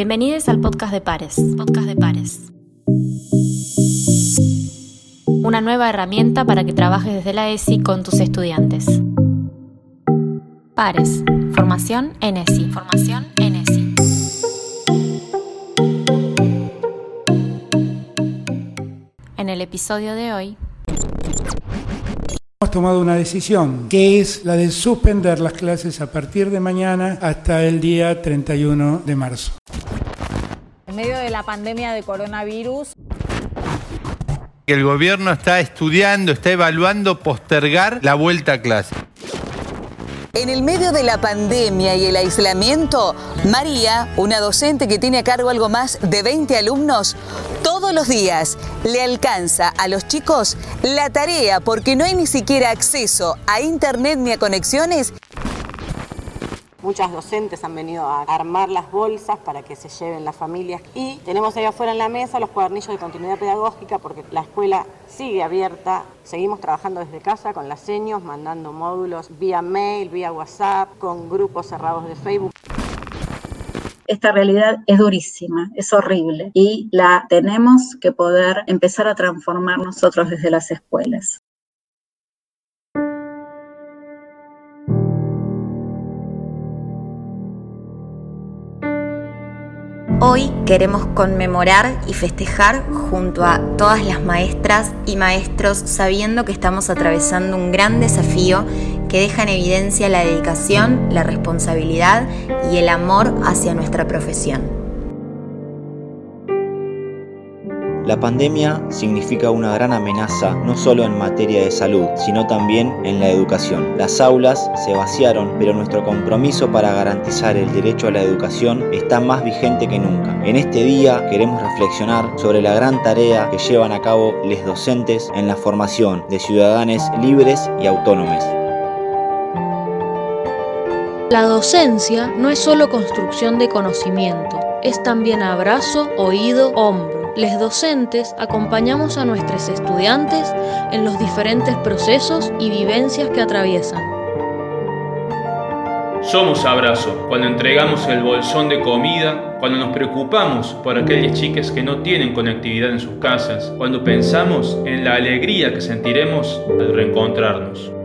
Bienvenidos al podcast de Pares. Podcast de Pares. Una nueva herramienta para que trabajes desde la ESI con tus estudiantes. Pares. Formación en ESI. Formación en ESI. En el episodio de hoy Hemos tomado una decisión, que es la de suspender las clases a partir de mañana hasta el día 31 de marzo. En medio de la pandemia de coronavirus, El gobierno está estudiando, está evaluando postergar la vuelta a clase. En el medio de la pandemia y el aislamiento, María, una docente que tiene a cargo algo más de 20 alumnos, todos los días le alcanza a los chicos la tarea porque no hay ni siquiera acceso a internet ni a conexiones Muchas docentes han venido a armar las bolsas para que se lleven las familias y tenemos ahí afuera en la mesa los cuadernillos de continuidad pedagógica porque la escuela sigue abierta. Seguimos trabajando desde casa con las seños, mandando módulos vía mail, vía WhatsApp, con grupos cerrados de Facebook. esta realidad es durísima, es horrible y la tenemos que poder empezar a transformar nosotros desde las escuelas. Hoy queremos conmemorar y festejar junto a todas las maestras y maestros sabiendo que estamos atravesando un gran desafío que deja en evidencia la dedicación, la responsabilidad y el amor hacia nuestra profesión. La pandemia significa una gran amenaza no solo en materia de salud, sino también en la educación. Las aulas se vaciaron, pero nuestro compromiso para garantizar el derecho a la educación está más vigente que nunca. En este día queremos reflexionar sobre la gran tarea que llevan a cabo los docentes en la formación de ciudadanos libres y autónomos. La docencia no es solo construcción de conocimiento, es también abrazo, oído, hombro. Les docentes acompañamos a nuestros estudiantes en los diferentes procesos y vivencias que atraviesan. Somos abrazo cuando entregamos el bolsón de comida, cuando nos preocupamos por aquellas chicas que no tienen conectividad en sus casas, cuando pensamos en la alegría que sentiremos al reencontrarnos.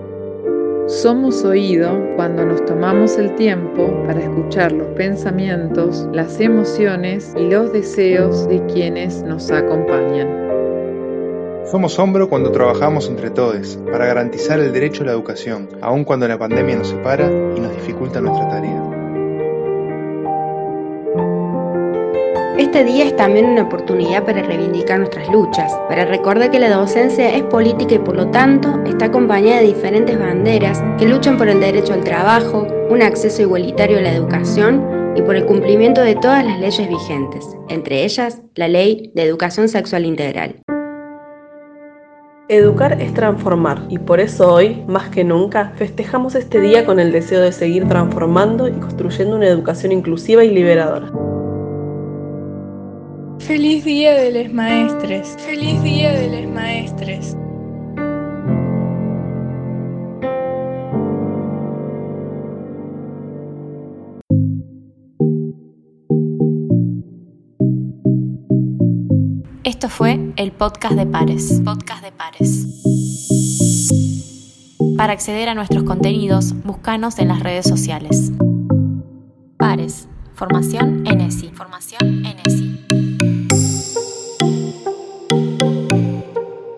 Somos oído cuando nos tomamos el tiempo para escuchar los pensamientos, las emociones y los deseos de quienes nos acompañan. Somos hombro cuando trabajamos entre todos para garantizar el derecho a la educación, aun cuando la pandemia nos separa y nos dificulta nuestra tarea. Este día es también una oportunidad para reivindicar nuestras luchas, para recordar que la docencia es política y por lo tanto está acompañada de diferentes banderas que luchan por el derecho al trabajo, un acceso igualitario a la educación y por el cumplimiento de todas las leyes vigentes, entre ellas la Ley de Educación Sexual Integral. Educar es transformar y por eso hoy, más que nunca, festejamos este día con el deseo de seguir transformando y construyendo una educación inclusiva y liberadora. Feliz Día de les Maestres. Feliz Día de les Maestres. Esto fue el podcast de Pares. Podcast de Pares. Para acceder a nuestros contenidos, búscanos en las redes sociales. Pares. Formación en ESI. Formación en ESI.